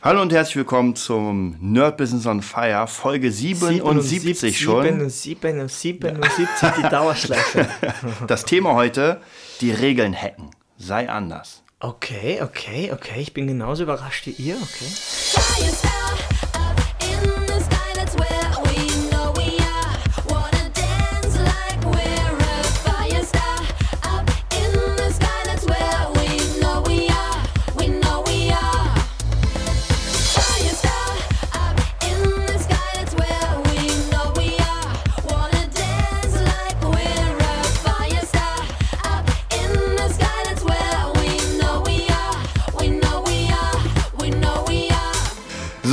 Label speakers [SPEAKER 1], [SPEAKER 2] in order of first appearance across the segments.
[SPEAKER 1] Hallo und herzlich willkommen zum Nerd Business on Fire, Folge 77 schon.
[SPEAKER 2] 77, 77 die Dauerschleife.
[SPEAKER 1] Das Thema heute, die Regeln hacken. Sei anders.
[SPEAKER 2] Okay, okay, okay. Ich bin genauso überrascht wie ihr, okay.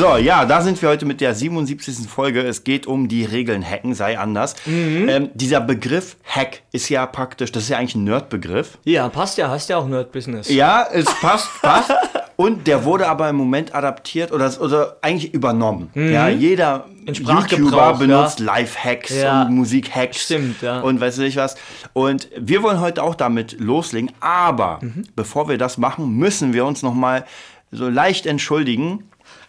[SPEAKER 1] So, ja, da sind wir heute mit der 77. Folge. Es geht um die Regeln hacken, sei anders. Ähm, dieser Begriff Hack ist ja praktisch, das ist ja eigentlich ein Nerdbegriff.
[SPEAKER 2] Ja, passt ja, hast ja auch Nerd-Business.
[SPEAKER 1] Ja, es passt, passt. Und der wurde aber im Moment adaptiert oder, oder eigentlich übernommen. Ja, jeder
[SPEAKER 2] Mhm. In Sprachgebrauch,
[SPEAKER 1] YouTuber
[SPEAKER 2] ja.
[SPEAKER 1] benutzt Live-Hacks
[SPEAKER 2] Ja.
[SPEAKER 1] und Musik-Hacks.
[SPEAKER 2] Stimmt, ja.
[SPEAKER 1] Und weiß ich was. Und wir wollen heute auch damit loslegen. Aber
[SPEAKER 2] Mhm.
[SPEAKER 1] bevor wir das machen, müssen wir uns nochmal so leicht entschuldigen.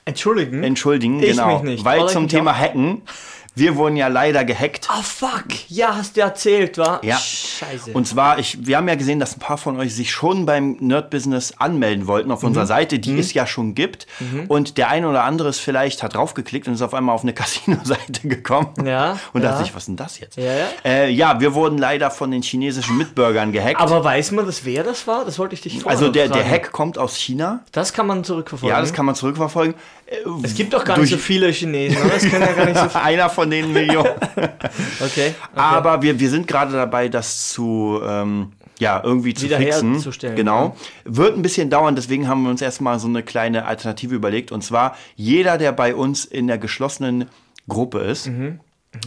[SPEAKER 2] Entschuldigen.
[SPEAKER 1] Entschuldigen,
[SPEAKER 2] Ich
[SPEAKER 1] genau.
[SPEAKER 2] mich nicht.
[SPEAKER 1] Weil
[SPEAKER 2] Oder
[SPEAKER 1] zum Thema. Hacken, wir wurden ja leider gehackt.
[SPEAKER 2] Ah, fuck. Ja, hast du erzählt, wa?
[SPEAKER 1] Ja.
[SPEAKER 2] Scheiße.
[SPEAKER 1] Und zwar, ich, wir haben ja gesehen, dass ein paar von euch sich schon beim Nerd-Business anmelden wollten auf
[SPEAKER 2] Mhm.
[SPEAKER 1] unserer Seite, die es ja schon gibt. Und der eine oder andere ist vielleicht, hat draufgeklickt und ist auf einmal auf eine Casino-Seite gekommen.
[SPEAKER 2] Ja,
[SPEAKER 1] Und dachte
[SPEAKER 2] ja.
[SPEAKER 1] sich, was ist denn das jetzt?
[SPEAKER 2] Ja, ja.
[SPEAKER 1] Äh, ja, wir wurden leider von den chinesischen Mitbürgern gehackt.
[SPEAKER 2] Aber weiß man das, wer das war? Das wollte ich dich vorher
[SPEAKER 1] also der, der
[SPEAKER 2] fragen.
[SPEAKER 1] Hack kommt aus China.
[SPEAKER 2] Das kann man zurückverfolgen.
[SPEAKER 1] Ja, das kann man zurückverfolgen.
[SPEAKER 2] Es gibt doch gar nicht so viele Chinesen, oder? Es können ja gar nicht so viele.
[SPEAKER 1] Einer von den Millionen.
[SPEAKER 2] Okay. okay.
[SPEAKER 1] Aber wir, wir sind gerade dabei, das zu ähm, ja, irgendwie zu
[SPEAKER 2] Wieder
[SPEAKER 1] fixen. Genau. Wird ein bisschen dauern, deswegen haben wir uns erstmal so eine kleine Alternative überlegt. Und zwar, jeder, der bei uns in der geschlossenen Gruppe ist,
[SPEAKER 2] Mhm.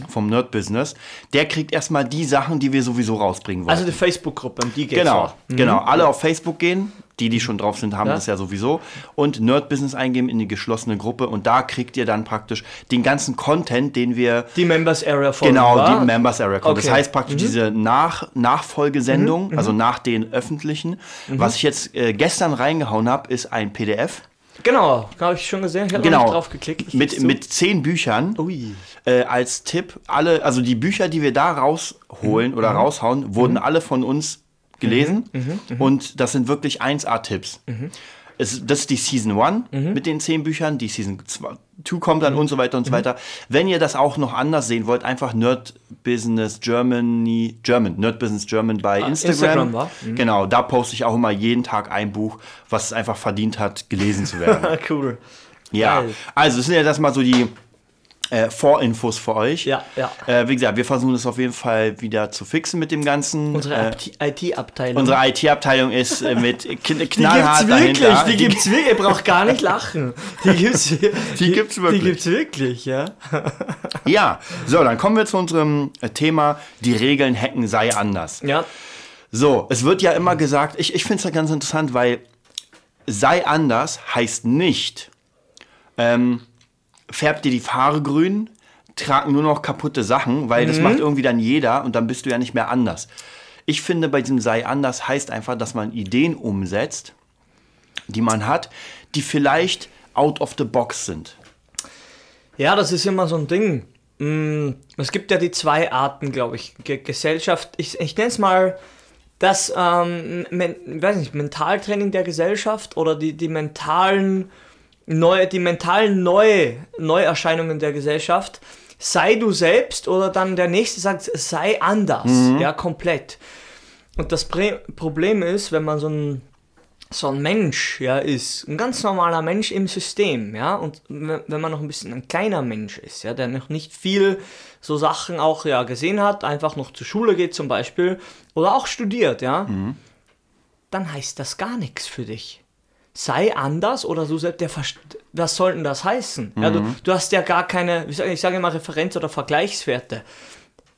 [SPEAKER 1] vom Nerd-Business, der kriegt erstmal die Sachen, die wir sowieso rausbringen wollen.
[SPEAKER 2] Also die Facebook-Gruppe, um die geht's
[SPEAKER 1] Genau,
[SPEAKER 2] auch.
[SPEAKER 1] genau. Alle auf Facebook gehen. Die, die schon drauf sind, haben
[SPEAKER 2] Ja.
[SPEAKER 1] das ja sowieso. Und Nerd Business eingeben in die geschlossene Gruppe. Und da kriegt ihr dann praktisch den ganzen Content, den wir
[SPEAKER 2] Die Members Area Folgen,
[SPEAKER 1] Genau,
[SPEAKER 2] wa?
[SPEAKER 1] die Members Area. Das
[SPEAKER 2] Okay. Mhm.
[SPEAKER 1] heißt praktisch diese Nach Nachfolgesendung, also nach den öffentlichen.
[SPEAKER 2] Mhm.
[SPEAKER 1] Was ich jetzt äh, gestern reingehauen habe, ist ein PDF.
[SPEAKER 2] Genau, habe ich schon gesehen. Ich habe
[SPEAKER 1] Genau.
[SPEAKER 2] drauf geklickt. Ich
[SPEAKER 1] Mit, mit zehn Büchern.
[SPEAKER 2] Ui.
[SPEAKER 1] Äh, als Tipp, alle, also die Bücher, die wir da
[SPEAKER 2] Mhm.
[SPEAKER 1] rausholen oder raushauen, wurden alle von uns gelesen.
[SPEAKER 2] Mhm.
[SPEAKER 1] Und das sind wirklich 1A-Tipps. Es, das ist die Season 1
[SPEAKER 2] Mhm.
[SPEAKER 1] mit den zehn Büchern, die Season 2 kommt dann und so weiter und so weiter. Wenn ihr das auch noch anders sehen wollt, einfach Nerd Business Germany, German, Nerd Business German bei Instagram.
[SPEAKER 2] Ah, Instagram, wa?
[SPEAKER 1] Genau, da poste ich auch immer jeden Tag ein Buch, was es einfach verdient hat, gelesen zu werden.
[SPEAKER 2] Cool.
[SPEAKER 1] Ja, also das sind ja das mal so die äh, Vorinfos für euch.
[SPEAKER 2] Ja, ja.
[SPEAKER 1] Äh, wie gesagt, wir versuchen es auf jeden Fall wieder zu fixen mit dem Ganzen.
[SPEAKER 2] Unsere
[SPEAKER 1] äh,
[SPEAKER 2] IT-Abteilung.
[SPEAKER 1] unsere IT-Abteilung ist äh, mit kn
[SPEAKER 2] die gibt's
[SPEAKER 1] knallhart
[SPEAKER 2] wirklich,
[SPEAKER 1] dahinter.
[SPEAKER 2] die gibt's wirklich. Ihr braucht gar nicht lachen. Die gibt's, die,
[SPEAKER 1] gibt's wirklich.
[SPEAKER 2] Die gibt's wirklich, ja.
[SPEAKER 1] Ja, so, dann kommen wir zu unserem äh, Thema, die Regeln hacken sei anders.
[SPEAKER 2] Ja,
[SPEAKER 1] So, es wird ja immer gesagt, ich, ich finde es ja ganz interessant, weil sei anders heißt nicht, ähm, färb dir die Haare grün, trag nur noch kaputte Sachen, weil das macht irgendwie dann jeder und dann bist du ja nicht mehr anders. Ich finde, bei diesem sei anders heißt einfach, dass man Ideen umsetzt, die man hat, die vielleicht out of the box sind.
[SPEAKER 2] Ja, das ist immer so ein Ding. Mm, Es gibt ja die zwei Arten, glaube ich, Ge Gesellschaft. Ich, ich nenne es mal das, ähm, men, weiß nicht, Mentaltraining der Gesellschaft oder die, die mentalen neue, die mentalen neue Neuerscheinungen der Gesellschaft. Sei du selbst oder dann der nächste sagt, sei anders, ja, komplett. Und das Pre Problem ist, wenn man so ein so ein Mensch ja ist, ein ganz normaler Mensch im System, ja, und wenn wenn man noch ein bisschen ein kleiner Mensch ist, ja, der noch nicht viel so Sachen auch ja gesehen hat, einfach noch zur Schule geht zum Beispiel oder auch studiert, ja, dann heißt das gar nichts für dich. Sei anders oder du selbst, der was soll denn das heißen? Ja, du, du hast ja gar keine, sag ich sage immer Referenz- oder Vergleichswerte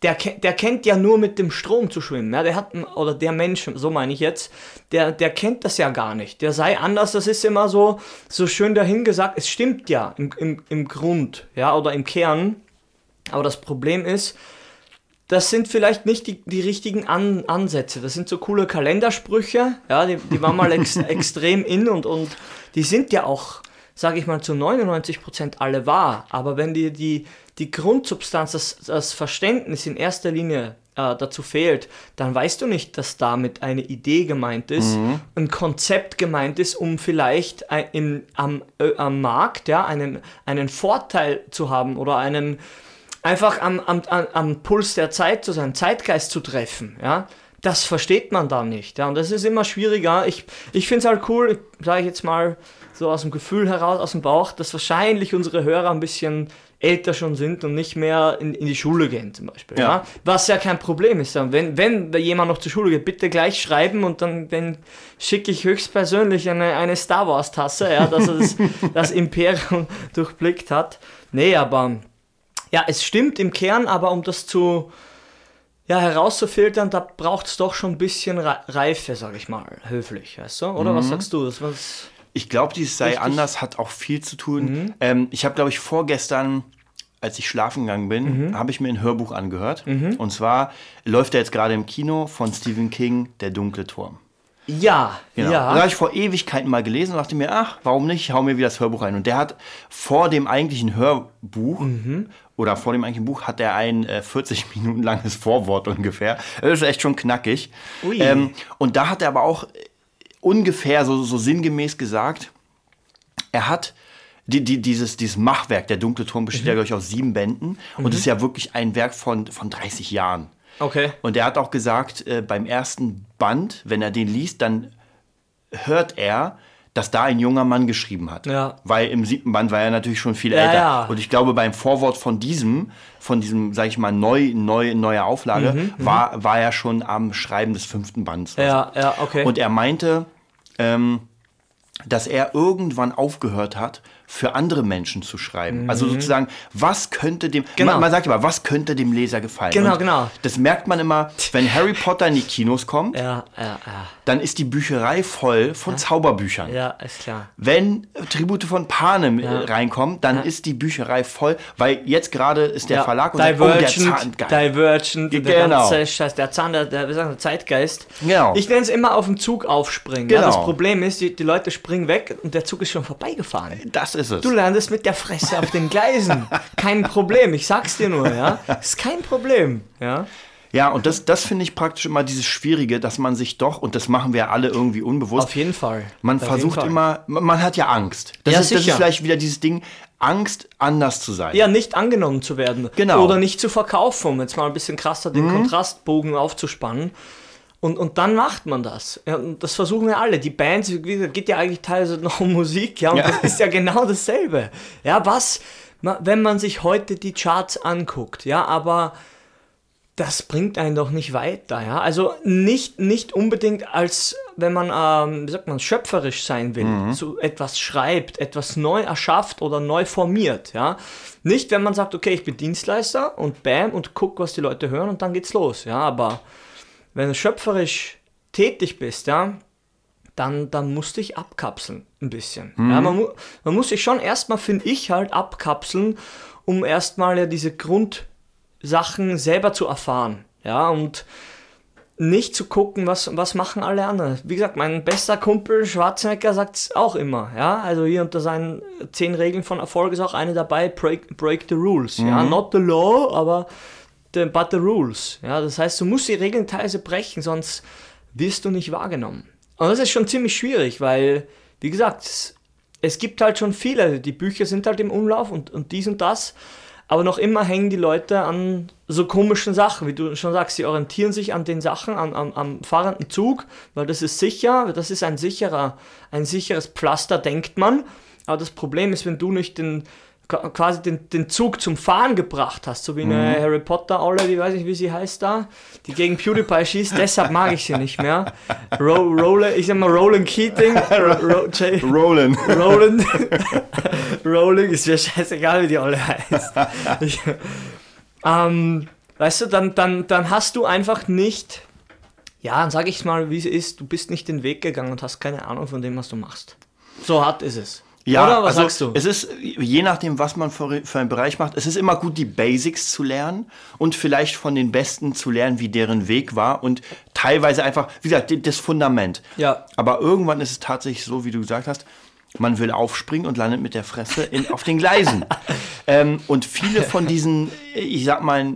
[SPEAKER 2] der, der kennt ja nur mit dem Strom zu schwimmen. Ja, der hat, oder der Mensch, so meine ich jetzt, der, der kennt das ja gar nicht. Der sei anders, das ist immer so, so schön dahingesagt. Es stimmt ja im, im, im Grund, ja, oder im Kern. Aber das Problem ist, das sind vielleicht nicht die, die richtigen An Ansätze. Das sind so coole Kalendersprüche, ja, die, die waren mal ex extrem in und, und die sind ja auch sage ich mal, zu 99% alle wahr. Aber wenn dir die, die Grundsubstanz, das, das Verständnis in erster Linie äh, dazu fehlt, dann weißt du nicht, dass damit eine Idee gemeint ist, ein Konzept gemeint ist, um vielleicht ein, im, am, äh, am Markt ja, einen, einen Vorteil zu haben oder einen einfach am, am, am, Puls der Zeit zu sein, Zeitgeist zu treffen. Ja? Das versteht man da nicht. Ja? Und das ist immer schwieriger. Ich, ich finde es halt cool, sage ich jetzt mal so aus dem Gefühl heraus, aus dem Bauch, dass wahrscheinlich unsere Hörer ein bisschen älter schon sind und nicht mehr in, in die Schule gehen zum Beispiel. Ja.
[SPEAKER 1] Ja.
[SPEAKER 2] Was ja kein Problem ist. Ja. Wenn, wenn jemand noch zur Schule geht, bitte gleich schreiben und dann, dann schicke ich höchstpersönlich eine, eine Star Wars Tasse, ja, dass er das, das Imperium durchblickt hat. Nee, aber ja, es stimmt im Kern, aber um das zu ja, herauszufiltern, da braucht es doch schon ein bisschen Re- Reife, sag ich mal, höflich, weißt du? Oder was sagst du? Das was
[SPEAKER 1] Ich glaube, dieses sei
[SPEAKER 2] Richtig. Mhm.
[SPEAKER 1] anders hat auch viel zu tun. Ähm, ich habe, glaube ich, vorgestern, als ich schlafen gegangen bin,
[SPEAKER 2] Mhm.
[SPEAKER 1] habe ich mir ein Hörbuch angehört. Und zwar läuft er jetzt gerade im Kino von Stephen King, Der dunkle Turm.
[SPEAKER 2] Ja,
[SPEAKER 1] Genau.
[SPEAKER 2] ja.
[SPEAKER 1] Das habe ich vor Ewigkeiten mal gelesen und dachte mir, ach, warum nicht? Ich hau mir wieder das Hörbuch ein. Und der hat vor dem eigentlichen Hörbuch
[SPEAKER 2] Mhm.
[SPEAKER 1] oder vor dem eigentlichen Buch hat er ein äh, 40 Minuten langes Vorwort ungefähr. Das ist echt schon knackig. Ähm, und da hat er aber auch äh, ungefähr so, so sinngemäß gesagt, er hat die, die, dieses, dieses Machwerk, der dunkle Turm besteht
[SPEAKER 2] Mhm.
[SPEAKER 1] ja, glaube ich, aus sieben Bänden. Und ist ja wirklich ein Werk von, von 30 Jahren.
[SPEAKER 2] Okay.
[SPEAKER 1] Und er hat auch gesagt, äh, beim ersten Band, wenn er den liest, dann hört er, dass da ein junger Mann geschrieben hat.
[SPEAKER 2] Ja.
[SPEAKER 1] Weil im siebten Band war er natürlich schon viel
[SPEAKER 2] Ja,
[SPEAKER 1] älter.
[SPEAKER 2] ja.
[SPEAKER 1] Und ich glaube, beim Vorwort von diesem, von diesem, sag ich mal, neu, neu, neuer Auflage, war, war er schon am Schreiben des fünften Bands.
[SPEAKER 2] Mhm, Ja, ja, okay.
[SPEAKER 1] und er meinte, ähm, dass er irgendwann aufgehört hat, für andere Menschen zu schreiben. Also sozusagen, was könnte dem,
[SPEAKER 2] Mhm. Genau.
[SPEAKER 1] man, man sagt immer, was könnte dem Leser gefallen?
[SPEAKER 2] Genau,
[SPEAKER 1] Und
[SPEAKER 2] genau.
[SPEAKER 1] Das merkt man immer, wenn Harry Potter in die Kinos kommt,
[SPEAKER 2] ja, ja, ja.
[SPEAKER 1] Dann ist die Bücherei voll von Zauberbüchern.
[SPEAKER 2] Ja, ist klar.
[SPEAKER 1] Wenn Tribute von Panem äh,
[SPEAKER 2] Ja.
[SPEAKER 1] reinkommt, dann ist die Bücherei voll, weil jetzt gerade ist der
[SPEAKER 2] ja.
[SPEAKER 1] Verlag und sagt, oh,
[SPEAKER 2] Divergent,
[SPEAKER 1] der Zahn, geil.
[SPEAKER 2] Divergent, der
[SPEAKER 1] Genau.
[SPEAKER 2] ganze Scheiß, der Zahn, der, der, wir, Zeitgeist.
[SPEAKER 1] Genau.
[SPEAKER 2] Ich nenne es immer auf den Zug aufspringen. Ja,
[SPEAKER 1] Genau.
[SPEAKER 2] das Problem ist, die, die Leute springen weg und der Zug ist schon vorbeigefahren.
[SPEAKER 1] Das ist es.
[SPEAKER 2] Du landest mit der Fresse auf den Gleisen. Kein Problem, ich sag's dir nur, ja. Ist kein Problem, ja.
[SPEAKER 1] Ja, und das, das finde ich praktisch immer dieses Schwierige, dass man sich doch, und das machen wir alle irgendwie unbewusst,
[SPEAKER 2] Auf jeden Fall.
[SPEAKER 1] man
[SPEAKER 2] Auf
[SPEAKER 1] versucht
[SPEAKER 2] Fall.
[SPEAKER 1] immer, man hat ja Angst. Das,
[SPEAKER 2] Ja,
[SPEAKER 1] ist, das ist vielleicht wieder dieses Ding, Angst, anders zu sein.
[SPEAKER 2] Ja, nicht angenommen zu werden.
[SPEAKER 1] Genau. Mhm.
[SPEAKER 2] Oder nicht zu verkaufen, um jetzt mal ein bisschen krasser den Kontrastbogen aufzuspannen. Und, und dann macht man das. Ja, und das versuchen wir alle. Die Bands, geht ja eigentlich teilweise noch um Musik, ja, und
[SPEAKER 1] Ja.
[SPEAKER 2] das ist ja genau dasselbe. Ja, was, wenn man sich heute die Charts anguckt, ja, aber das bringt einen doch nicht weiter, ja. Also nicht, nicht unbedingt als, wenn man, ähm, wie sagt man, schöpferisch sein will, so etwas schreibt, etwas neu erschafft oder neu formiert, ja. Nicht, wenn man sagt, okay, ich bin Dienstleister und bam und guck, was die Leute hören und dann geht's los, ja. Aber wenn du schöpferisch tätig bist, ja, dann, dann musst du dich abkapseln, ein bisschen. Ja, man, mu man muss sich schon erstmal, finde ich, halt abkapseln, um erstmal ja diese Grundsachen selber zu erfahren. Ja, und nicht zu gucken, was, was machen alle anderen. Wie gesagt, mein bester Kumpel Schwarzenegger sagt es auch immer. Ja, also hier unter seinen zehn Regeln von Erfolg ist auch eine dabei, break, break the rules. Ja, not the law, aber the, but the rules. Ja, das heißt, du musst die Regeln teilweise brechen, sonst wirst du nicht wahrgenommen. Und das ist schon ziemlich schwierig, weil, wie gesagt, es, es gibt halt schon viele, die Bücher sind halt im Umlauf und, und dies und das, aber noch immer hängen die Leute an so komischen Sachen, wie du schon sagst, sie orientieren sich an den Sachen, an, am, am fahrenden Zug, weil das ist sicher, das ist ein sicherer, ein sicheres Pflaster, denkt man. Aber das Problem ist, wenn du nicht den quasi den, den Zug zum Fahren gebracht hast, so wie eine Harry Potter Olle, die weiß nicht, wie sie heißt da, die gegen PewDiePie schießt, deshalb mag ich sie nicht mehr. Ro Roland, ich sag mal Roland Keating, Ro
[SPEAKER 1] Roland.
[SPEAKER 2] Roland, Rowling, ist mir scheißegal, wie die alle heißt. Ich, ähm, weißt du, dann, dann, dann hast du einfach nicht, ja, dann sage ich mal, wie es ist, du bist nicht den Weg gegangen und hast keine Ahnung von dem, was du machst. So hart ist es.
[SPEAKER 1] Ja,
[SPEAKER 2] Oder was
[SPEAKER 1] also
[SPEAKER 2] sagst du?
[SPEAKER 1] es ist, je nachdem, was man für, für einen Bereich macht, es ist immer gut, die Basics zu lernen und vielleicht von den Besten zu lernen, wie deren Weg war und teilweise einfach, wie gesagt, das Fundament.
[SPEAKER 2] Ja.
[SPEAKER 1] Aber irgendwann ist es tatsächlich so, wie du gesagt hast, man will aufspringen und landet mit der Fresse in, auf den Gleisen. ähm, und viele von diesen, ich sag mal,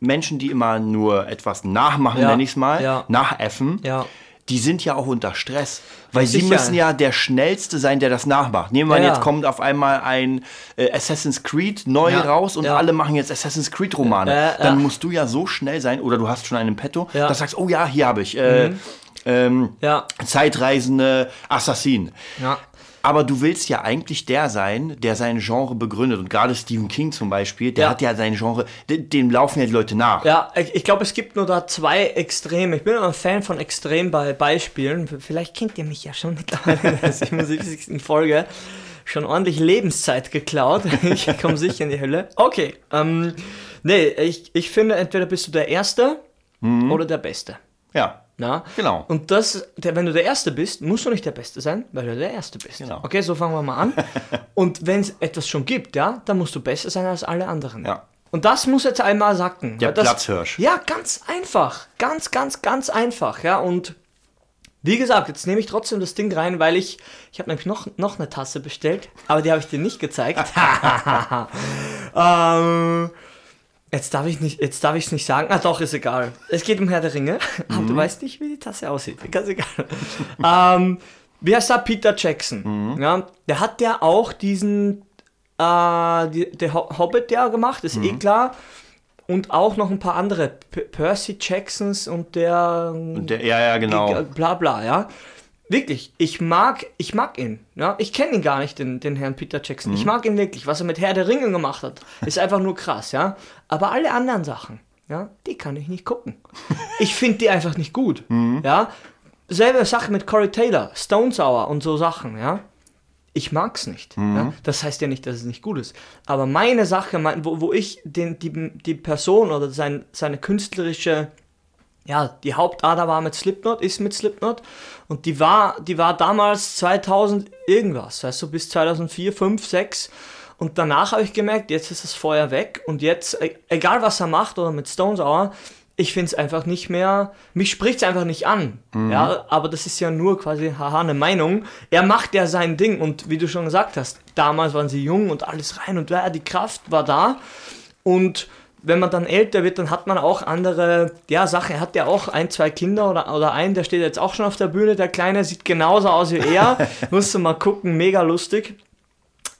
[SPEAKER 1] Menschen, die immer nur etwas nachmachen,
[SPEAKER 2] Ja,
[SPEAKER 1] nenne ich es mal,
[SPEAKER 2] ja.
[SPEAKER 1] nachäffen,
[SPEAKER 2] Ja.
[SPEAKER 1] Die sind ja auch unter Stress. Weil sie
[SPEAKER 2] Sicher.
[SPEAKER 1] müssen ja der Schnellste sein, der das nachmacht. Nehmen wir
[SPEAKER 2] Ja,
[SPEAKER 1] jetzt kommt auf einmal ein äh, Assassin's Creed neu
[SPEAKER 2] Ja,
[SPEAKER 1] raus und
[SPEAKER 2] ja.
[SPEAKER 1] alle machen jetzt Assassin's Creed Romane.
[SPEAKER 2] Ja.
[SPEAKER 1] Dann musst du ja so schnell sein, oder du hast schon einen Petto,
[SPEAKER 2] Ja. Mhm.
[SPEAKER 1] dass du sagst, oh ja, hier habe ich. Äh, ähm,
[SPEAKER 2] Ja.
[SPEAKER 1] Zeitreisende Assassin. Aber du willst ja eigentlich der sein, der sein Genre begründet. Und gerade Stephen King zum Beispiel, der
[SPEAKER 2] Ja.
[SPEAKER 1] hat ja sein Genre, dem, dem laufen ja die Leute nach.
[SPEAKER 2] Ja, ich, ich glaube, es gibt nur da zwei Extreme. Ich bin immer ein Fan von Extrem bei Beispielen. Vielleicht kennt ihr mich ja schon mittlerweile in der 77. Folge. Schon ordentlich Lebenszeit geklaut. Ich komme sicher in die Hölle. Okay. Ähm, nee, ich, ich finde, entweder bist du der Erste oder der Beste.
[SPEAKER 1] Ja.
[SPEAKER 2] Na?
[SPEAKER 1] Genau.
[SPEAKER 2] Und das, der, wenn du der Erste bist, musst du nicht der Beste sein, weil du der Erste bist.
[SPEAKER 1] Genau.
[SPEAKER 2] Okay, so fangen wir mal an. Und wenn es etwas schon gibt, ja, dann musst du besser sein als alle anderen.
[SPEAKER 1] Ja.
[SPEAKER 2] Und das muss jetzt einmal sacken.
[SPEAKER 1] Der
[SPEAKER 2] das,
[SPEAKER 1] Platzhirsch.
[SPEAKER 2] Ja, ganz einfach. Ganz, ganz, ganz einfach. Ja, und wie gesagt, jetzt nehme ich trotzdem das Ding rein, weil ich, ich habe nämlich noch, noch eine Tasse bestellt, aber die habe ich dir nicht gezeigt. ähm, jetzt darf ich nicht, jetzt darf ich es nicht sagen. Ah, doch, ist egal. Es geht um Herr der Ringe, aber du weißt nicht, wie die Tasse aussieht. Ganz egal. ähm, wie heißt er? Peter Jackson. Ja, der hat ja auch diesen, äh, die, der Ho- Hobbit ja gemacht, ist eh klar. Und auch noch ein paar andere. P Percy Jacksons und der
[SPEAKER 1] Und der, ja, ja, genau.
[SPEAKER 2] bla bla, ja. Wirklich, ich mag, ich mag ihn. Ja? Ich kenne ihn gar nicht, den, den Herrn Peter Jackson. Ich mag ihn wirklich. Was er mit Herr der Ringe gemacht hat, ist einfach nur krass, ja. Aber alle anderen Sachen, ja, die kann ich nicht gucken. Ich finde die einfach nicht gut, ja. Selbe Sache mit Corey Taylor, Stone Sour und so Sachen, ja. Ich mag's nicht. Ja? Das heißt ja nicht, dass es nicht gut ist. Aber meine Sache, mein, wo, wo ich den, die, die Person oder sein, seine künstlerische ja, die Hauptader war mit Slipknot, ist mit Slipknot. Und die war, die war damals 2000 irgendwas, weißt du, bis 2004, 5, 6 und danach habe ich gemerkt, jetzt ist das Feuer weg. Und jetzt, e- egal was er macht oder mit Stones Hour, ich finde es einfach nicht mehr, mich spricht es einfach nicht an, ja, aber das ist ja nur quasi, haha, eine Meinung, er macht ja sein Ding. Und wie du schon gesagt hast, damals waren sie jung und alles rein und ja, die Kraft war da. Und wenn man dann älter wird, dann hat man auch andere ja, Sachen. Er hat ja auch ein, zwei Kinder oder, oder einen, der steht jetzt auch schon auf der Bühne. Der Kleine sieht genauso aus wie er. Musst du mal gucken, mega lustig.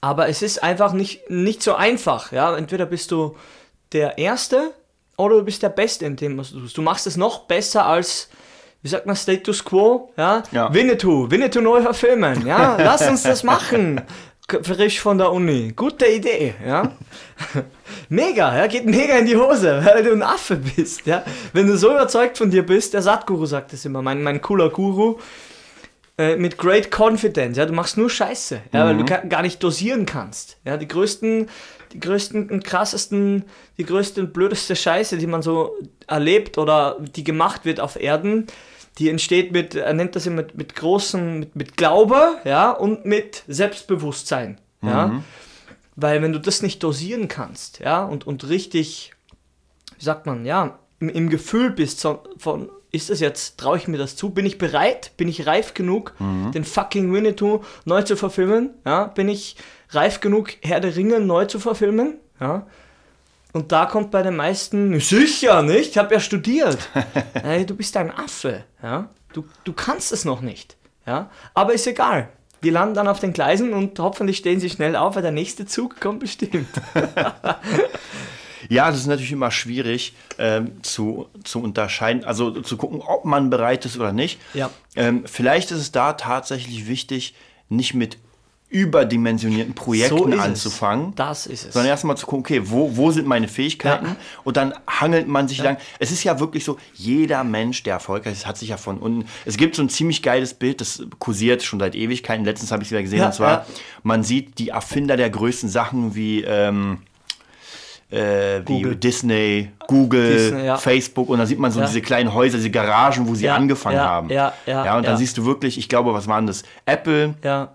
[SPEAKER 2] Aber es ist einfach nicht, nicht so einfach. Ja? Entweder bist du der Erste oder du bist der Beste in dem, was du tust. Du machst es noch besser als, wie sagt man, Status Quo. Ja?
[SPEAKER 1] Ja.
[SPEAKER 2] Winnetou, Winnetou neu verfilmen. Ja? Lass uns das machen. Frisch von der Uni. Gute Idee. Ja? Mega, ja, geht mega in die Hose, weil du ein Affe bist, ja. Wenn du so überzeugt von dir bist, der Satguru sagt das immer, mein, mein cooler Guru, äh, mit great confidence, ja, du machst nur Scheiße, ja, weil du ga, gar nicht dosieren kannst, ja, die größten, die größten und krassesten, die größte und blödeste Scheiße, die man so erlebt oder die gemacht wird auf Erden, die entsteht mit, er nennt das immer mit, mit großem, mit, mit Glaube, ja, und mit Selbstbewusstsein, ja. Weil wenn du das nicht dosieren kannst, ja, und, und richtig, wie sagt man, ja, im, im Gefühl bist so, von, ist das jetzt, traue ich mir das zu? Bin ich bereit? Bin ich reif genug, den fucking Winnetou neu zu verfilmen? Ja, bin ich reif genug, Herr der Ringe neu zu verfilmen? Ja. Und da kommt bei den meisten, sicher nicht, ich habe ja studiert. Ey, du bist ein Affe, ja. Du, du kannst es noch nicht, ja. Aber ist egal. Die landen dann auf den Gleisen und hoffentlich stehen sie schnell auf, weil der nächste Zug kommt bestimmt.
[SPEAKER 1] Ja, das ist natürlich immer schwierig ähm, zu, zu unterscheiden, also zu gucken, ob man bereit ist oder nicht.
[SPEAKER 2] Ja.
[SPEAKER 1] Ähm, vielleicht ist es da tatsächlich wichtig, nicht mit überdimensionierten Projekten
[SPEAKER 2] es.
[SPEAKER 1] anzufangen.
[SPEAKER 2] Das ist es.
[SPEAKER 1] Sondern erstmal zu gucken, okay, wo, wo sind meine Fähigkeiten?
[SPEAKER 2] Ja.
[SPEAKER 1] Und dann hangelt man sich lang. Es ist ja wirklich so, jeder Mensch, der erfolgreich ist, hat sich ja von unten. Es gibt so ein ziemlich geiles Bild, das kursiert schon seit Ewigkeiten. Letztens habe ich es wieder gesehen.
[SPEAKER 2] Ja,
[SPEAKER 1] und zwar,
[SPEAKER 2] ja.
[SPEAKER 1] man sieht die Erfinder der größten Sachen wie. Ähm, äh, wie. Disney, Google,
[SPEAKER 2] Disney, ja.
[SPEAKER 1] Facebook und dann sieht man so
[SPEAKER 2] Ja.
[SPEAKER 1] diese kleinen Häuser, diese Garagen, wo sie
[SPEAKER 2] Ja,
[SPEAKER 1] angefangen
[SPEAKER 2] ja,
[SPEAKER 1] haben.
[SPEAKER 2] ja, ja,
[SPEAKER 1] ja, und dann
[SPEAKER 2] ja.
[SPEAKER 1] siehst du wirklich, ich glaube, was waren das? Apple,
[SPEAKER 2] ja,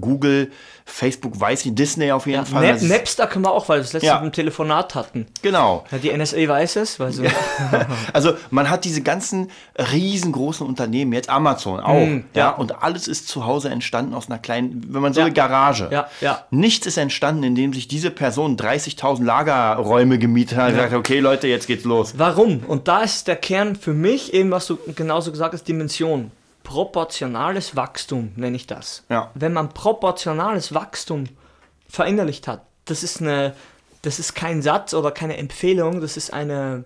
[SPEAKER 1] Google, Facebook weiß ich, Disney auf jeden
[SPEAKER 2] Ja,
[SPEAKER 1] Fall.
[SPEAKER 2] Nap Napster können wir auch, weil wir das letzte
[SPEAKER 1] Ja.
[SPEAKER 2] Im Telefonat hatten.
[SPEAKER 1] Genau.
[SPEAKER 2] Ja, die NSA weiß es, weil sie,
[SPEAKER 1] Also man hat diese ganzen riesengroßen Unternehmen, jetzt Amazon auch,
[SPEAKER 2] Mm,
[SPEAKER 1] ja. und alles ist zu Hause entstanden aus einer kleinen, wenn man so eine Garage.
[SPEAKER 2] Ja, ja.
[SPEAKER 1] Nichts ist entstanden, indem sich diese Person 30.000 Lagerräume gemietet hat und gesagt, hat, okay Leute, jetzt geht's los.
[SPEAKER 2] Warum? Und da ist der Kern für mich eben, was du genauso gesagt hast, Dimension. Proportionales Wachstum nenne ich das.
[SPEAKER 1] Ja.
[SPEAKER 2] Wenn man proportionales Wachstum verinnerlicht hat, das ist eine, das ist kein Satz oder keine Empfehlung, das ist eine,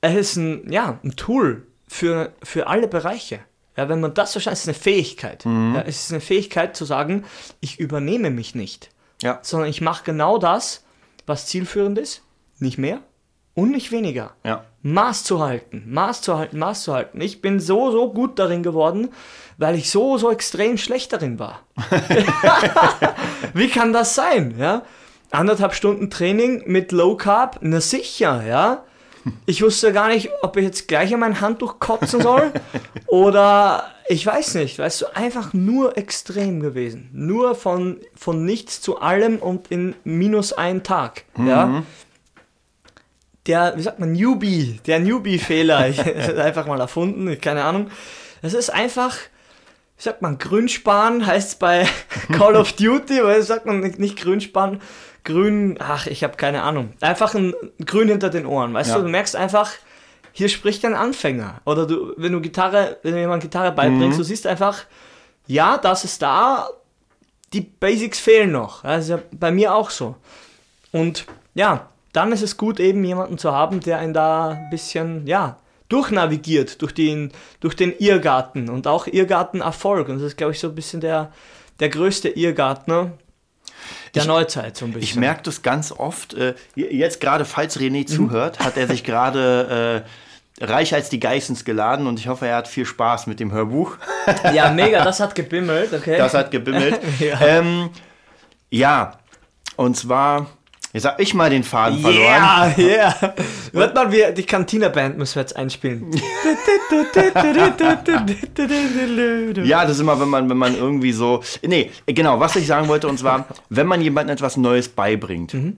[SPEAKER 2] es ist ein, ja, ein Tool für, für alle Bereiche. Ja, wenn man das versteht, ist es eine Fähigkeit. Ja, es ist eine Fähigkeit zu sagen, ich übernehme mich nicht
[SPEAKER 1] Ja.
[SPEAKER 2] sondern ich mache genau das, was zielführend ist, nicht mehr und nicht weniger.
[SPEAKER 1] Ja.
[SPEAKER 2] Maß zu halten, Maß zu halten, Maß zu halten. Ich bin so, so gut darin geworden, weil ich so, so extrem schlecht darin war. Wie kann das sein? Ja? Anderthalb Stunden Training mit Low Carb, na sicher, ja. Ich wusste gar nicht, ob ich jetzt gleich an mein Handtuch kotzen soll oder ich weiß nicht, weißt du, einfach nur extrem gewesen. Nur von, von nichts zu allem und in minus einen Tag, ja. Der, wie sagt man, Newbie, der Newbie-Fehler, einfach mal erfunden, ich- keine Ahnung. Das ist einfach, wie sagt man, Grünsparen heißt es bei Call of Duty, weil sagt man nicht, nicht Grünsparen, grün, ach, ich habe keine Ahnung. Einfach ein Grün hinter den Ohren, weißt
[SPEAKER 1] Ja.
[SPEAKER 2] du, du merkst einfach, hier spricht ein Anfänger. Oder du, wenn du Gitarre, wenn du jemand Gitarre beibringst, du siehst einfach, ja, das ist da, die Basics fehlen noch. Also bei mir auch so. Und ja, dann ist es gut, eben jemanden zu haben, der einen da ein bisschen, ja, durchnavigiert durch den, durch den Irrgarten und auch Irrgartenerfolg. Und das ist, glaube ich, so ein bisschen der, der größte Irrgartner der
[SPEAKER 1] Ich-
[SPEAKER 2] Neuzeit, so ein bisschen.
[SPEAKER 1] Ich merke das ganz oft. Äh, jetzt gerade, falls René
[SPEAKER 2] Mhm.
[SPEAKER 1] zuhört, hat er sich gerade äh, reich als die Geissens geladen und ich hoffe, er hat viel Spaß mit dem Hörbuch.
[SPEAKER 2] Ja, mega, das hat gebimmelt, okay.
[SPEAKER 1] Das hat gebimmelt.
[SPEAKER 2] Ja.
[SPEAKER 1] ähm, ja, und zwar, jetzt habe ich mal den Faden verloren.
[SPEAKER 2] Ja, ja. Warte mal, wir, die Cantina-Band müssen wir jetzt einspielen.
[SPEAKER 1] Ja, das ist immer, wenn man, wenn man irgendwie so. Nee, genau, was ich sagen wollte, und zwar, wenn man jemandem etwas Neues beibringt,
[SPEAKER 2] Mhm.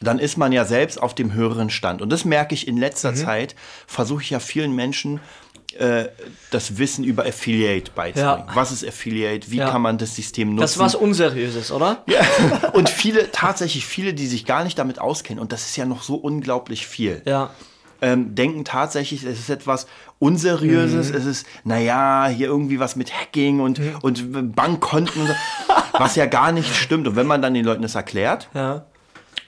[SPEAKER 1] dann ist man ja selbst auf dem höheren Stand. Und das merke ich in letzter
[SPEAKER 2] Mhm.
[SPEAKER 1] Zeit, versuche ich ja vielen Menschen äh, das Wissen über Affiliate beizubringen.
[SPEAKER 2] Ja.
[SPEAKER 1] Was ist Affiliate? Wie
[SPEAKER 2] Ja.
[SPEAKER 1] kann man das System nutzen?
[SPEAKER 2] Das ist was Unseriöses, oder?
[SPEAKER 1] Ja. Und viele, tatsächlich viele, die sich gar nicht damit auskennen, und das ist ja noch so unglaublich viel,
[SPEAKER 2] Ja.
[SPEAKER 1] ähm, denken tatsächlich, es ist etwas Unseriöses,
[SPEAKER 2] Mhm.
[SPEAKER 1] es ist, naja, hier irgendwie was mit Hacking und, und Bankkonten und so, was ja gar nicht stimmt. Und wenn man dann den Leuten das erklärt,
[SPEAKER 2] Ja.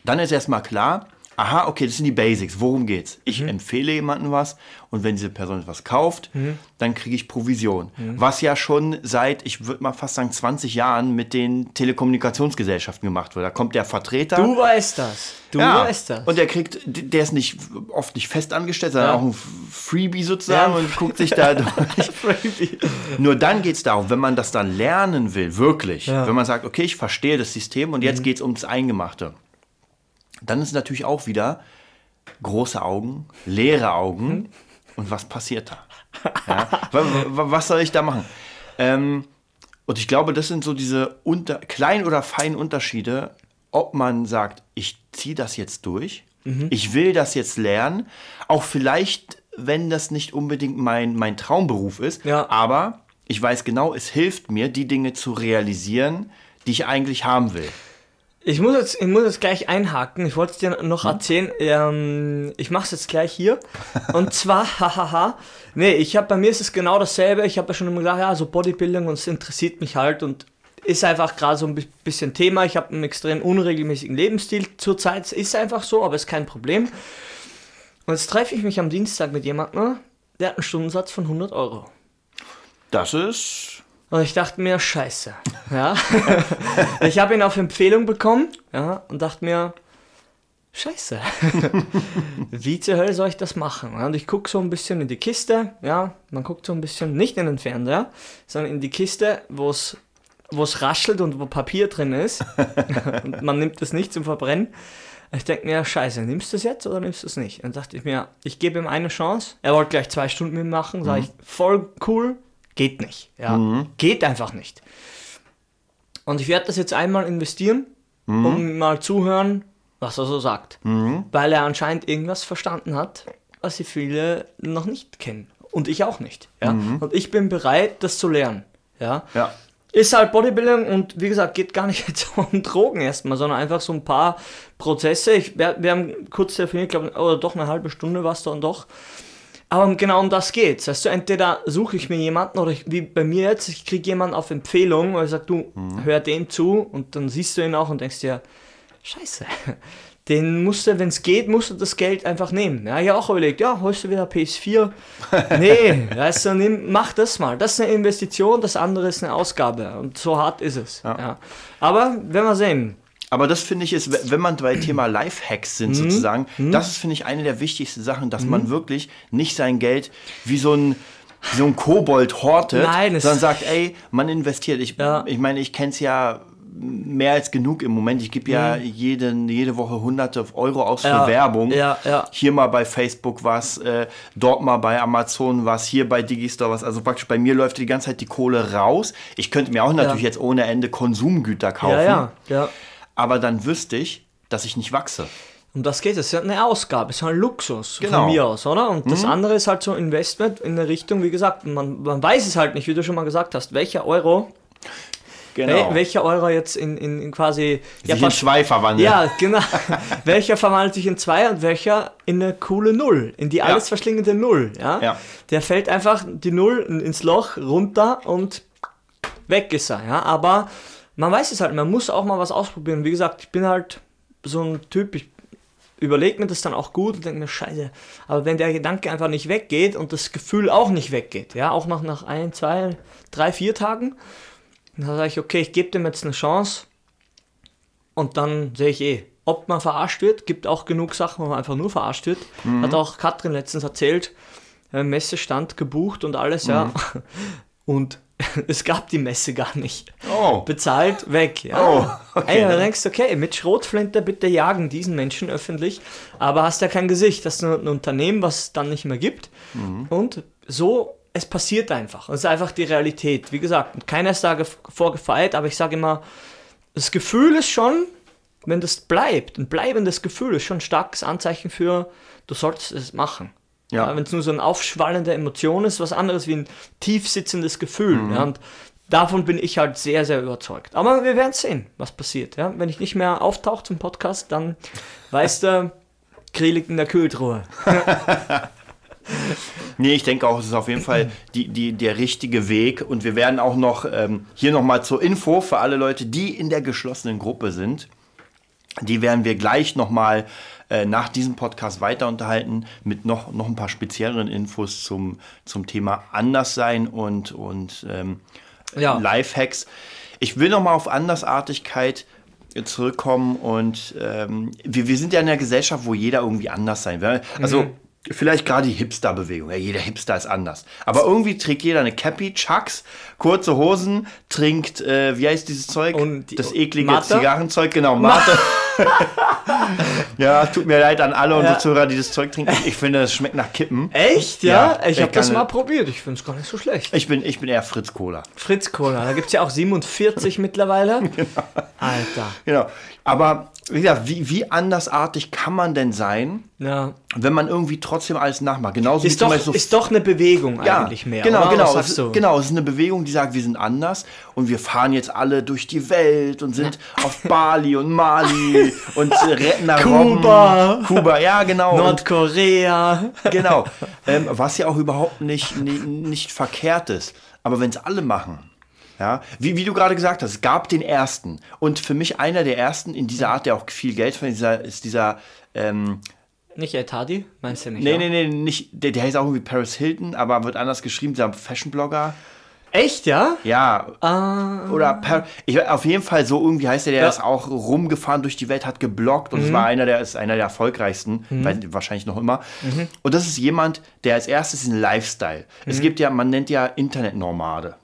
[SPEAKER 1] dann ist erstmal klar, aha, okay, das sind die Basics, worum geht's? Ich
[SPEAKER 2] Mhm.
[SPEAKER 1] empfehle jemandem was und wenn diese Person etwas kauft,
[SPEAKER 2] Mhm.
[SPEAKER 1] dann kriege ich Provision. Was ja schon seit, ich würde mal fast sagen, 20 Jahren mit den Telekommunikationsgesellschaften gemacht wird. Da kommt der Vertreter.
[SPEAKER 2] Du weißt das. Du
[SPEAKER 1] Ja,
[SPEAKER 2] weißt das.
[SPEAKER 1] Und der kriegt, der ist nicht oft nicht fest angestellt, sondern
[SPEAKER 2] Ja.
[SPEAKER 1] auch ein Freebie sozusagen
[SPEAKER 2] Ja.
[SPEAKER 1] und guckt sich da durch. Nur dann geht es darum, wenn man das dann lernen will, wirklich.
[SPEAKER 2] Mhm.
[SPEAKER 1] wenn man sagt, okay, ich verstehe das System und jetzt geht es ums Eingemachte, dann ist natürlich auch wieder große Augen, leere Augen
[SPEAKER 2] Mhm.
[SPEAKER 1] und was passiert da? Ja? Wa- wa- was soll ich da machen? Ähm, und ich glaube, das sind so diese unter, kleinen oder feinen Unterschiede, ob man sagt, ich ziehe das jetzt durch,
[SPEAKER 2] Mhm.
[SPEAKER 1] ich will das jetzt lernen, auch vielleicht, wenn das nicht unbedingt mein, mein Traumberuf ist,
[SPEAKER 2] Ja.
[SPEAKER 1] aber ich weiß genau, es hilft mir, die Dinge zu realisieren, die ich eigentlich haben will.
[SPEAKER 2] Ich muss jetzt, ich muss jetzt gleich einhaken. Ich wollte es dir noch erzählen. Ähm, ich mache es jetzt gleich hier. Und zwar, hahaha. Nee, ich habe bei mir ist es genau dasselbe. Ich habe ja schon immer gesagt, ja, so Bodybuilding und es interessiert mich halt und ist einfach gerade so ein bi- bisschen Thema. Ich habe einen extrem unregelmäßigen Lebensstil zurzeit. Ist einfach so, aber ist kein Problem. Und jetzt treffe ich mich am Dienstag mit jemandem, der hat einen Stundensatz von 100 Euro.
[SPEAKER 1] Das ist.
[SPEAKER 2] Und ich dachte mir, scheiße. Ja. ich habe ihn auf Empfehlung bekommen ja, und dachte mir, scheiße. Wie zur Hölle soll ich das machen? Und ich gucke so ein bisschen in die Kiste. Ja, man guckt so ein bisschen nicht in den Fernseher, sondern in die Kiste, wo es wo es raschelt und wo Papier drin ist. und man nimmt es nicht zum Verbrennen. Ich denke mir, scheiße, nimmst du es jetzt oder nimmst du es nicht? Und dachte ich mir, ich gebe ihm eine Chance. Er wollte gleich zwei Stunden mitmachen. Sag ich, voll cool, geht nicht. Ja, geht einfach nicht. Und ich werde das jetzt einmal investieren
[SPEAKER 1] Mhm.
[SPEAKER 2] und mal zuhören, was er so sagt. Weil er anscheinend irgendwas verstanden hat, was sie viele noch nicht kennen. Und ich auch nicht. Ja? Und ich bin bereit, das zu lernen. Ja?
[SPEAKER 1] Mhm. Ja.
[SPEAKER 2] Ist halt Bodybuilding und wie gesagt, geht gar nicht jetzt um Drogen erstmal, sondern einfach so ein paar Prozesse. Ich, wir, wir haben kurz telefoniert, glaube oder doch eine halbe Stunde war es dann doch. Aber genau um das geht's. Weißt du, entweder suche ich mir jemanden oder ich, wie bei mir jetzt, ich kriege jemanden auf Empfehlung, weil ich sage, du, hör dem zu und dann siehst du ihn auch und denkst dir, scheiße, den musst du, wenn es geht, musst du das Geld einfach nehmen. Ja, ich habe auch überlegt, ja, holst du wieder PS4? Nee, weißt du, nimm, mach das mal. Das ist eine Investition, das andere ist eine Ausgabe und so hart ist es. Ja. Aber werden wir sehen.
[SPEAKER 1] Aber das finde ich ist, wenn man bei Thema Lifehacks
[SPEAKER 2] Mhm.
[SPEAKER 1] sind sozusagen, das ist finde ich eine der wichtigsten Sachen, dass man wirklich nicht sein Geld wie so ein wie so ein Kobold hortet,
[SPEAKER 2] Nein,
[SPEAKER 1] sondern sagt, ey, man investiert. Ich,
[SPEAKER 2] Ja.
[SPEAKER 1] ich meine, ich kenne es ja mehr als genug im Moment. Ich gebe ja jeden, jede Woche hunderte Euro aus für
[SPEAKER 2] Mhm. Ja,
[SPEAKER 1] Werbung.
[SPEAKER 2] ja, ja.
[SPEAKER 1] Hier mal bei Facebook was, äh, dort mal bei Amazon was, hier bei Digistore was. Also praktisch bei mir läuft die ganze Zeit die Kohle raus. Ich könnte mir auch natürlich jetzt ohne Ende Konsumgüter kaufen.
[SPEAKER 2] Ja, ja.
[SPEAKER 1] Aber dann wüsste ich, dass ich nicht wachse.
[SPEAKER 2] Um das geht es. Ist ja eine Ausgabe, es ist ja ein Luxus
[SPEAKER 1] Genau.
[SPEAKER 2] von mir aus, oder? Und das andere ist halt so Investment in eine Richtung, wie gesagt, man, man weiß es halt nicht, wie du schon mal gesagt hast, welcher Euro,
[SPEAKER 1] Genau.
[SPEAKER 2] wel- welcher Euro jetzt in, in, in quasi.
[SPEAKER 1] sich in
[SPEAKER 2] fast-
[SPEAKER 1] zwei verwandeln.
[SPEAKER 2] Ja, genau. welcher verwandelt sich in zwei und welcher in eine coole Null, in die alles verschlingende Null, ja?
[SPEAKER 1] Ja.
[SPEAKER 2] Der fällt einfach die Null in- ins Loch runter und weg ist er, ja? Aber man weiß es halt, man muss auch mal was ausprobieren. Wie gesagt, ich bin halt so ein Typ, ich überlege mir das dann auch gut und denke mir, scheiße, aber wenn der Gedanke einfach nicht weggeht und das Gefühl auch nicht weggeht, ja, auch nach, nach ein, zwei, drei, vier Tagen, dann sage ich, okay, ich gebe dem jetzt eine Chance und dann sehe ich eh, ob man verarscht wird, gibt auch genug Sachen, wo man einfach nur verarscht wird. Hat auch Katrin letztens erzählt, äh, Messestand gebucht und alles, ja. Und es gab die Messe gar nicht.
[SPEAKER 1] Oh.
[SPEAKER 2] Bezahlt, weg, ja.
[SPEAKER 1] Oh, okay.
[SPEAKER 2] Ey, dann denkst du, okay, mit Schrotflinte bitte jagen diesen Menschen öffentlich, aber hast ja kein Gesicht, hast nur ein Unternehmen, was es dann nicht mehr gibt. Und so, es passiert einfach. Es ist einfach die Realität. Wie gesagt, keiner ist da gef- vorgefeilt, aber ich sage immer, das Gefühl ist schon, wenn das bleibt, ein bleibendes Gefühl ist schon ein starkes Anzeichen für, du solltest es machen.
[SPEAKER 1] Ja.
[SPEAKER 2] Ja, wenn es nur so eine aufschwallende Emotion ist, was anderes wie ein tief sitzendes Gefühl. Ja, und davon bin ich halt sehr, sehr überzeugt. Aber wir werden sehen, was passiert. Ja? Wenn ich nicht mehr auftauche zum Podcast, dann weißt du, Krieg liegt in der Kühltruhe.
[SPEAKER 1] Nee, ich denke auch, es ist auf jeden Fall die, die, der richtige Weg. Und wir werden auch noch ähm, hier nochmal zur Info für alle Leute, die in der geschlossenen Gruppe sind. Die werden wir gleich nochmal äh, nach diesem Podcast weiter unterhalten mit noch, noch ein paar spezielleren Infos zum, zum Thema Anderssein und, und ähm,
[SPEAKER 2] Ja.
[SPEAKER 1] Lifehacks. Ich will nochmal auf Andersartigkeit zurückkommen und ähm, wir, wir sind ja in einer Gesellschaft, wo jeder irgendwie anders sein will. Also vielleicht gerade die Hipster-Bewegung. Ja, jeder Hipster ist anders. Aber irgendwie trägt jeder eine Cappy, Chucks, kurze Hosen, trinkt, äh, wie heißt dieses Zeug?
[SPEAKER 2] Und die-
[SPEAKER 1] das eklige
[SPEAKER 2] Mate?
[SPEAKER 1] Zigarrenzeug, genau, Mate. ja, tut mir leid an alle unsere
[SPEAKER 2] Ja.
[SPEAKER 1] Zuhörer, die das Zeug trinken. Ich finde, es schmeckt nach Kippen.
[SPEAKER 2] Echt?
[SPEAKER 1] Ja,
[SPEAKER 2] Ja, ich habe das mal probiert. Ich finde es gar nicht so schlecht.
[SPEAKER 1] Ich bin, ich bin eher Fritz Cola.
[SPEAKER 2] Fritz Cola, da gibt es ja auch 47 mittlerweile. Alter.
[SPEAKER 1] Genau. Aber wie gesagt, wie, wie andersartig kann man denn sein,
[SPEAKER 2] Ja.
[SPEAKER 1] wenn man irgendwie trotzdem alles nachmacht? Genauso
[SPEAKER 2] Ist doch,
[SPEAKER 1] so
[SPEAKER 2] ist doch eine Bewegung
[SPEAKER 1] ja,
[SPEAKER 2] eigentlich mehr.
[SPEAKER 1] Genau,
[SPEAKER 2] oder?
[SPEAKER 1] genau. Es,
[SPEAKER 2] du?
[SPEAKER 1] genau, es ist eine Bewegung, die sagt, wir sind anders und wir fahren jetzt alle durch die Welt und sind auf Bali und Mali und retten da
[SPEAKER 2] Kuba.
[SPEAKER 1] Robben. Kuba, ja, genau. Und,
[SPEAKER 2] Nordkorea.
[SPEAKER 1] genau. Ähm, was ja auch überhaupt nicht, nicht, nicht verkehrt ist. Aber wenn es alle machen, ja, wie, wie du gerade gesagt hast, es gab den ersten. Und für mich einer der ersten in dieser Art, der auch viel Geld verdient, ist dieser, ähm,
[SPEAKER 2] Nicht Ed Hardy? Meinst du nicht?
[SPEAKER 1] nee,
[SPEAKER 2] ja?
[SPEAKER 1] nee, nee, nicht, der, der heißt auch irgendwie Paris Hilton, aber wird anders geschrieben, dieser Fashion-Blogger.
[SPEAKER 2] Echt, ja?
[SPEAKER 1] Ja,
[SPEAKER 2] Ah.
[SPEAKER 1] oder per, ich, auf jeden Fall so irgendwie heißt er, der
[SPEAKER 2] Ja.
[SPEAKER 1] ist auch rumgefahren durch die Welt, hat gebloggt und es war einer der ist einer der erfolgreichsten, weil, wahrscheinlich noch immer. Und das ist jemand, der als erstes ein Lifestyle. Es gibt ja, man nennt ja Internetnomade.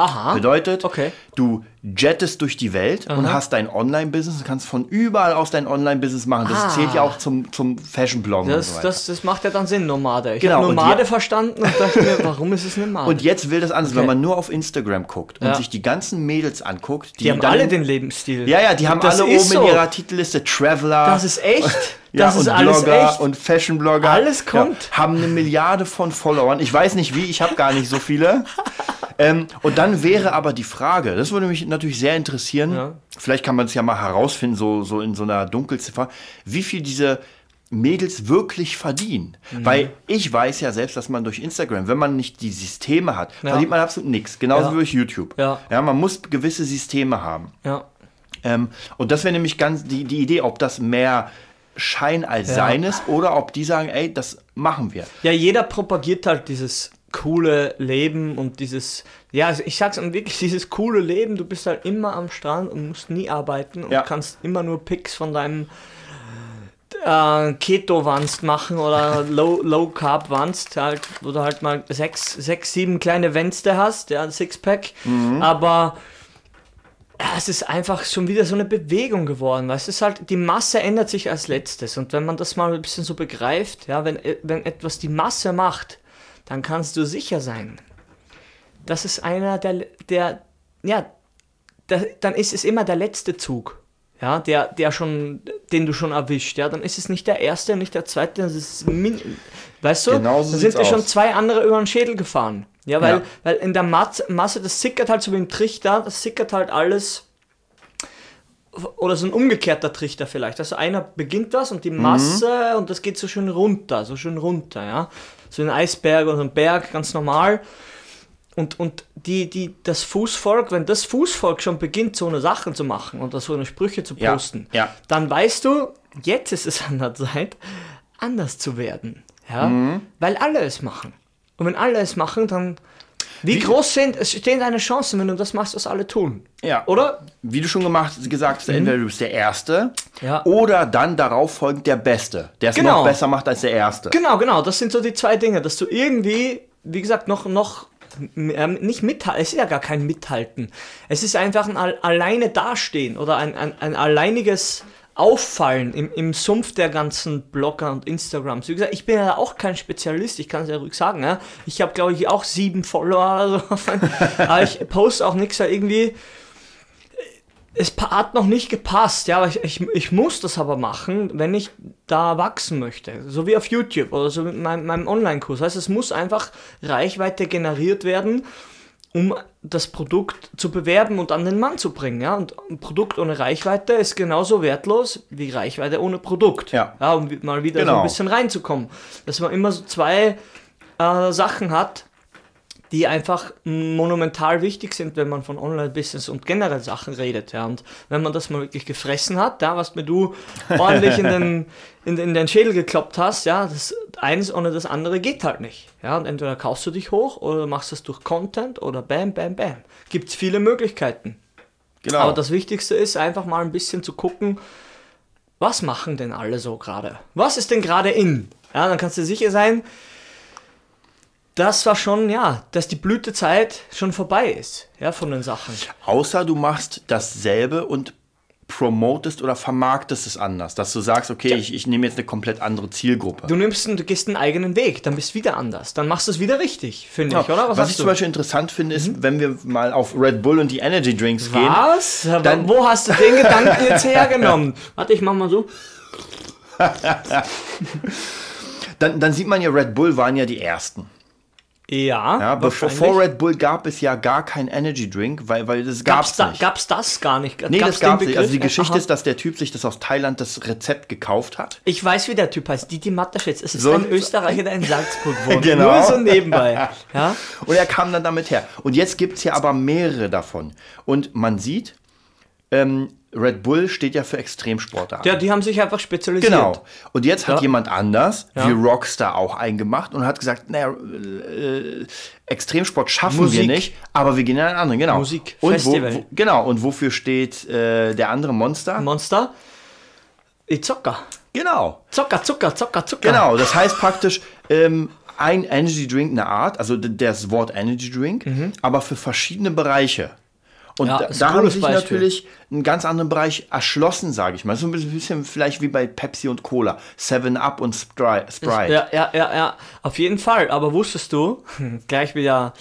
[SPEAKER 2] Aha.
[SPEAKER 1] Bedeutet,
[SPEAKER 2] Okay.
[SPEAKER 1] du jettest durch die Welt und hast dein Online-Business und kannst von überall aus dein Online-Business machen. Das
[SPEAKER 2] Ah.
[SPEAKER 1] zählt ja auch zum, zum Fashion-Bloggen und
[SPEAKER 2] Das,
[SPEAKER 1] so
[SPEAKER 2] das, das macht ja dann Sinn, Nomade. Ich
[SPEAKER 1] Genau,
[SPEAKER 2] habe
[SPEAKER 1] und
[SPEAKER 2] Nomade
[SPEAKER 1] je-
[SPEAKER 2] verstanden und dachte mir, warum ist es Nomade?
[SPEAKER 1] und jetzt will das anders,
[SPEAKER 2] Okay.
[SPEAKER 1] wenn man nur auf Instagram guckt und
[SPEAKER 2] Ja.
[SPEAKER 1] sich die ganzen Mädels anguckt, die,
[SPEAKER 2] die haben
[SPEAKER 1] dann
[SPEAKER 2] alle den Lebensstil.
[SPEAKER 1] Ja, ja, die haben
[SPEAKER 2] Das
[SPEAKER 1] alle oben
[SPEAKER 2] so.
[SPEAKER 1] in ihrer Titelliste Traveler.
[SPEAKER 2] Das ist echt.
[SPEAKER 1] ja, und
[SPEAKER 2] alles
[SPEAKER 1] Blogger und Fashion-Blogger.
[SPEAKER 2] Alles kommt.
[SPEAKER 1] Ja, haben eine Milliarde von Followern. Ich weiß nicht wie, ich habe gar nicht so viele. ähm, und dann wäre aber die Frage, das würde mich natürlich sehr interessieren,
[SPEAKER 2] Ja.
[SPEAKER 1] vielleicht kann man es ja mal herausfinden, so, so in so einer Dunkelziffer, wie viel diese Mädels wirklich verdienen.
[SPEAKER 2] Mhm.
[SPEAKER 1] Weil ich weiß ja selbst, dass man durch Instagram, wenn man nicht die Systeme hat,
[SPEAKER 2] Ja.
[SPEAKER 1] verdient man absolut nichts. Genauso
[SPEAKER 2] Ja.
[SPEAKER 1] wie durch YouTube.
[SPEAKER 2] Ja.
[SPEAKER 1] ja, man muss gewisse Systeme haben.
[SPEAKER 2] ja.
[SPEAKER 1] Ähm, und das wäre nämlich ganz die, die Idee, ob das mehr Schein als
[SPEAKER 2] Ja.
[SPEAKER 1] Sein ist oder ob die sagen, ey, das machen wir.
[SPEAKER 2] Ja, jeder propagiert halt dieses coole Leben und dieses, ja, also ich sag's und wirklich, dieses coole Leben, du bist halt immer am Strand und musst nie arbeiten und
[SPEAKER 1] Ja.
[SPEAKER 2] kannst immer nur Pics von deinem äh, Keto-Wanst machen oder Low, Low halt, wo du halt mal sechs, sechs, sieben kleine Wänste hast, ja, Sixpack, aber ja, es ist einfach schon wieder so eine Bewegung geworden, weil es ist halt, die Masse ändert sich als letztes. Und wenn man das mal ein bisschen so begreift, ja, wenn, äh, wenn etwas die Masse macht, dann kannst du sicher sein, das ist einer der, der ja, da, dann ist es immer der letzte Zug, ja, der, der schon, den du schon erwischt, ja, dann ist es nicht der erste, nicht der zweite, das ist, weißt du,
[SPEAKER 1] Genau so
[SPEAKER 2] dann sind dir schon zwei andere über den Schädel gefahren, ja, weil,
[SPEAKER 1] Ja.
[SPEAKER 2] weil in der Masse, Masse, das sickert halt so wie ein Trichter, das sickert halt alles, oder so ein umgekehrter Trichter vielleicht, also einer beginnt das und die
[SPEAKER 1] Mhm.
[SPEAKER 2] Masse und das geht so schön runter, so schön runter, ja, so ein Eisberg oder ein Berg, ganz normal, und, und die, die, das Fußvolk, wenn das Fußvolk schon beginnt, so eine Sachen zu machen oder so eine Sprüche zu
[SPEAKER 1] Ja,
[SPEAKER 2] posten,
[SPEAKER 1] ja.
[SPEAKER 2] dann weißt du, jetzt ist es an der Zeit, anders zu werden. Ja?
[SPEAKER 1] Mhm.
[SPEAKER 2] Weil alle es machen. Und wenn alle es machen, dann. Wie, groß sind, es stehen deine Chancen, wenn du das machst, was alle tun?
[SPEAKER 1] Ja.
[SPEAKER 2] Oder?
[SPEAKER 1] Wie du schon gemacht, gesagt hast, entweder du bist der Erste
[SPEAKER 2] Mhm. Ja.
[SPEAKER 1] oder dann darauf folgend der Beste, der es
[SPEAKER 2] Genau.
[SPEAKER 1] noch besser macht als der Erste.
[SPEAKER 2] Genau, genau. Das sind so die zwei Dinge, dass du irgendwie, wie gesagt, noch, noch ähm, nicht mithalten. Es ist ja gar kein Mithalten. Es ist einfach ein Al- alleine dastehen oder ein, ein, ein alleiniges Auffallen im, im Sumpf der ganzen Blogger und Instagrams. Wie gesagt, ich bin ja auch kein Spezialist, ich kann es ja ruhig sagen. Ja? Ich habe, glaube ich, auch sieben Follower so. Aber ich poste auch nichts, irgendwie es hat noch nicht gepasst, ja, aber ich, ich, ich muss das aber machen, wenn ich da wachsen möchte. So wie auf YouTube oder so mit meinem, meinem Online-Kurs. Heißt, es muss einfach Reichweite generiert werden, um das Produkt zu bewerben und an den Mann zu bringen. Ja? Und ein Produkt ohne Reichweite ist genauso wertlos wie Reichweite ohne Produkt.
[SPEAKER 1] Ja.
[SPEAKER 2] um wi- mal wieder so
[SPEAKER 1] Genau.
[SPEAKER 2] ein bisschen reinzukommen. Dass man immer so zwei äh, Sachen hat, die einfach monumental wichtig sind, wenn man von Online-Business und generell Sachen redet. Ja. Und wenn man das mal wirklich gefressen hat, ja, was mir du ordentlich in den, in, in den Schädel gekloppt hast, ja, das eins ohne das andere geht halt nicht. Ja. Und entweder kaufst du dich hoch oder machst es durch Content oder bam, bam, bam. Gibt es viele Möglichkeiten.
[SPEAKER 1] Genau.
[SPEAKER 2] Aber das Wichtigste ist einfach mal ein bisschen zu gucken, was machen denn alle so gerade? Was ist denn gerade in? Ja, dann kannst du sicher sein, das war schon, ja, dass die Blütezeit schon vorbei ist, ja, von den Sachen.
[SPEAKER 1] Außer du machst dasselbe und promotest oder vermarktest es anders. Dass du sagst, okay, ich, ich nehme jetzt eine komplett andere Zielgruppe.
[SPEAKER 2] Du nimmst, du gehst einen eigenen Weg, dann bist du wieder anders. Dann machst du es wieder richtig, finde
[SPEAKER 1] Ja,
[SPEAKER 2] ich, oder?
[SPEAKER 1] was
[SPEAKER 2] sagst
[SPEAKER 1] ich
[SPEAKER 2] du?
[SPEAKER 1] zum Beispiel interessant finde, ist, wenn wir mal auf Red Bull und die Energy Drinks gehen.
[SPEAKER 2] Was?
[SPEAKER 1] Dann-
[SPEAKER 2] Wo hast du den Gedanken jetzt hergenommen? Warte, ich mach mal so.
[SPEAKER 1] Dann, dann sieht man ja, Red Bull waren ja die ersten.
[SPEAKER 2] Ja,
[SPEAKER 1] Ja, vor Red Bull gab es ja gar kein Energy Drink, weil, weil das
[SPEAKER 2] gab's,
[SPEAKER 1] gab's
[SPEAKER 2] da,
[SPEAKER 1] nicht.
[SPEAKER 2] gab's das gar nicht?
[SPEAKER 1] nee,
[SPEAKER 2] Gab's
[SPEAKER 1] das gab's nicht. Also die? Geschichte
[SPEAKER 2] Aha.
[SPEAKER 1] ist, dass der Typ sich das aus Thailand das Rezept gekauft hat.
[SPEAKER 2] Ich weiß, wie der Typ heißt. Didi Mateschitz. Es ist
[SPEAKER 1] So-
[SPEAKER 2] ein Österreicher, der in Salzburg wohnt.
[SPEAKER 1] Genau.
[SPEAKER 2] Nur so nebenbei. Ja?
[SPEAKER 1] Und er kam dann damit her. Und jetzt gibt es ja aber mehrere davon. Und man sieht, ähm, Red Bull steht ja für Extremsportarten.
[SPEAKER 2] ja, die haben sich einfach spezialisiert.
[SPEAKER 1] Genau. Und jetzt hat
[SPEAKER 2] Ja.
[SPEAKER 1] jemand anders,
[SPEAKER 2] Ja.
[SPEAKER 1] wie Rockstar, auch eingemacht und hat gesagt, naja, äh, Extremsport schaffen
[SPEAKER 2] Musik.
[SPEAKER 1] wir nicht, aber wir gehen in einen anderen. Genau.
[SPEAKER 2] Musik,
[SPEAKER 1] und
[SPEAKER 2] Festival.
[SPEAKER 1] Wo, wo, genau. Und wofür steht äh, der andere Monster?
[SPEAKER 2] Monster. Zocker.
[SPEAKER 1] genau.
[SPEAKER 2] Zocker, Zucker, Zocker, Zucker.
[SPEAKER 1] Genau. Das heißt praktisch, ähm, ein Energy Drink eine Art, also das Wort Energy Drink, aber für verschiedene Bereiche. Und
[SPEAKER 2] Ja,
[SPEAKER 1] da, da haben sich
[SPEAKER 2] Beispiel.
[SPEAKER 1] natürlich einen ganz anderen Bereich erschlossen, sage ich mal. So ein bisschen, vielleicht wie bei Pepsi und Cola, Seven Up und Spri- Sprite.
[SPEAKER 2] Ja, ja, ja, ja, auf jeden Fall. Aber wusstest du, gleich wieder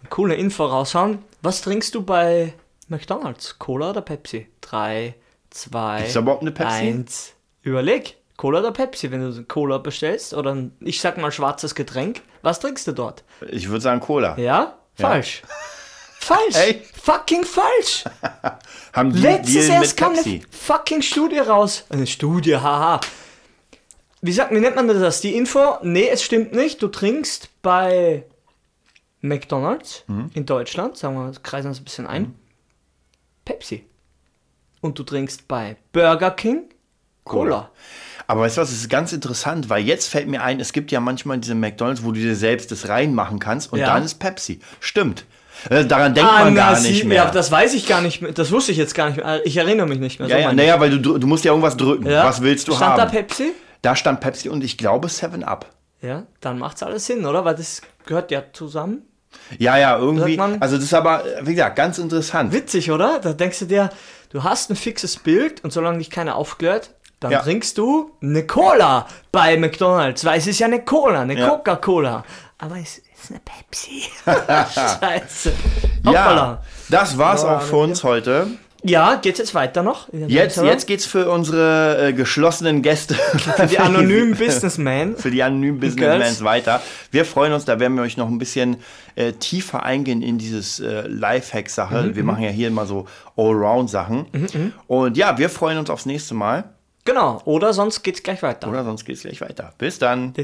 [SPEAKER 2] eine coole Info raushauen, was trinkst du bei McDonalds? Cola oder Pepsi? 3, 2,
[SPEAKER 1] Gibt's überhaupt eine Pepsi?
[SPEAKER 2] 1. Überleg, Cola oder Pepsi, wenn du Cola bestellst oder ein, ich sag mal schwarzes Getränk, was trinkst du dort?
[SPEAKER 1] Ich würde sagen Cola.
[SPEAKER 2] Ja? Falsch. Falsch.
[SPEAKER 1] Ey.
[SPEAKER 2] Fucking falsch.
[SPEAKER 1] Haben die
[SPEAKER 2] Letztes
[SPEAKER 1] Deal
[SPEAKER 2] erst
[SPEAKER 1] mit
[SPEAKER 2] kam eine
[SPEAKER 1] Pepsi?
[SPEAKER 2] fucking Studie raus. Eine Studie, haha. Wie sagt, wie nennt man das? Die Info? Nee, es stimmt nicht. Du trinkst bei McDonalds
[SPEAKER 1] Mhm.
[SPEAKER 2] in Deutschland, sagen wir, kreisen uns ein bisschen ein, Pepsi. Und du trinkst bei Burger King Cola.
[SPEAKER 1] Aber weißt du was, es ist ganz interessant, weil jetzt fällt mir ein, es gibt ja manchmal diese McDonalds, wo du dir selbst das reinmachen kannst und
[SPEAKER 2] Ja.
[SPEAKER 1] dann ist Pepsi. Stimmt. Äh, Daran denkt man
[SPEAKER 2] na,
[SPEAKER 1] gar
[SPEAKER 2] sie-
[SPEAKER 1] nicht mehr.
[SPEAKER 2] Ja, das weiß ich gar nicht mehr. Das wusste ich jetzt gar nicht mehr. Ich erinnere mich nicht mehr.
[SPEAKER 1] ja,
[SPEAKER 2] So
[SPEAKER 1] ja, naja, weil du, du musst ja irgendwas drücken.
[SPEAKER 2] Ja.
[SPEAKER 1] Was willst du
[SPEAKER 2] Stand
[SPEAKER 1] haben?
[SPEAKER 2] da Pepsi?
[SPEAKER 1] da stand Pepsi und ich glaube Seven Up.
[SPEAKER 2] Ja, dann macht's alles Sinn, oder? Weil das gehört ja zusammen.
[SPEAKER 1] Ja, ja, irgendwie.
[SPEAKER 2] Man-
[SPEAKER 1] Also das ist aber, wie gesagt, ganz interessant.
[SPEAKER 2] Witzig, oder? Da denkst du dir, du hast ein fixes Bild und solange dich keiner aufklärt, dann
[SPEAKER 1] Ja.
[SPEAKER 2] trinkst du eine Cola bei McDonalds, weil es ist ja eine Cola, eine
[SPEAKER 1] Ja.
[SPEAKER 2] Coca-Cola. Aber es ist eine Pepsi. Scheiße.
[SPEAKER 1] Ja, das war's auch für uns heute.
[SPEAKER 2] Ja, geht's jetzt weiter noch?
[SPEAKER 1] Jetzt, jetzt geht's für unsere äh, geschlossenen Gäste.
[SPEAKER 2] Für die anonymen Businessmen.
[SPEAKER 1] für die anonymen Businessmans weiter. Wir freuen uns, da werden wir euch noch ein bisschen äh, tiefer eingehen in dieses äh, Lifehack-Sache.
[SPEAKER 2] Mhm,
[SPEAKER 1] wir machen ja hier immer so Allround-Sachen. Und ja, wir freuen uns aufs nächste Mal.
[SPEAKER 2] Genau, oder sonst geht's gleich weiter.
[SPEAKER 1] Oder sonst geht's gleich weiter. Bis dann.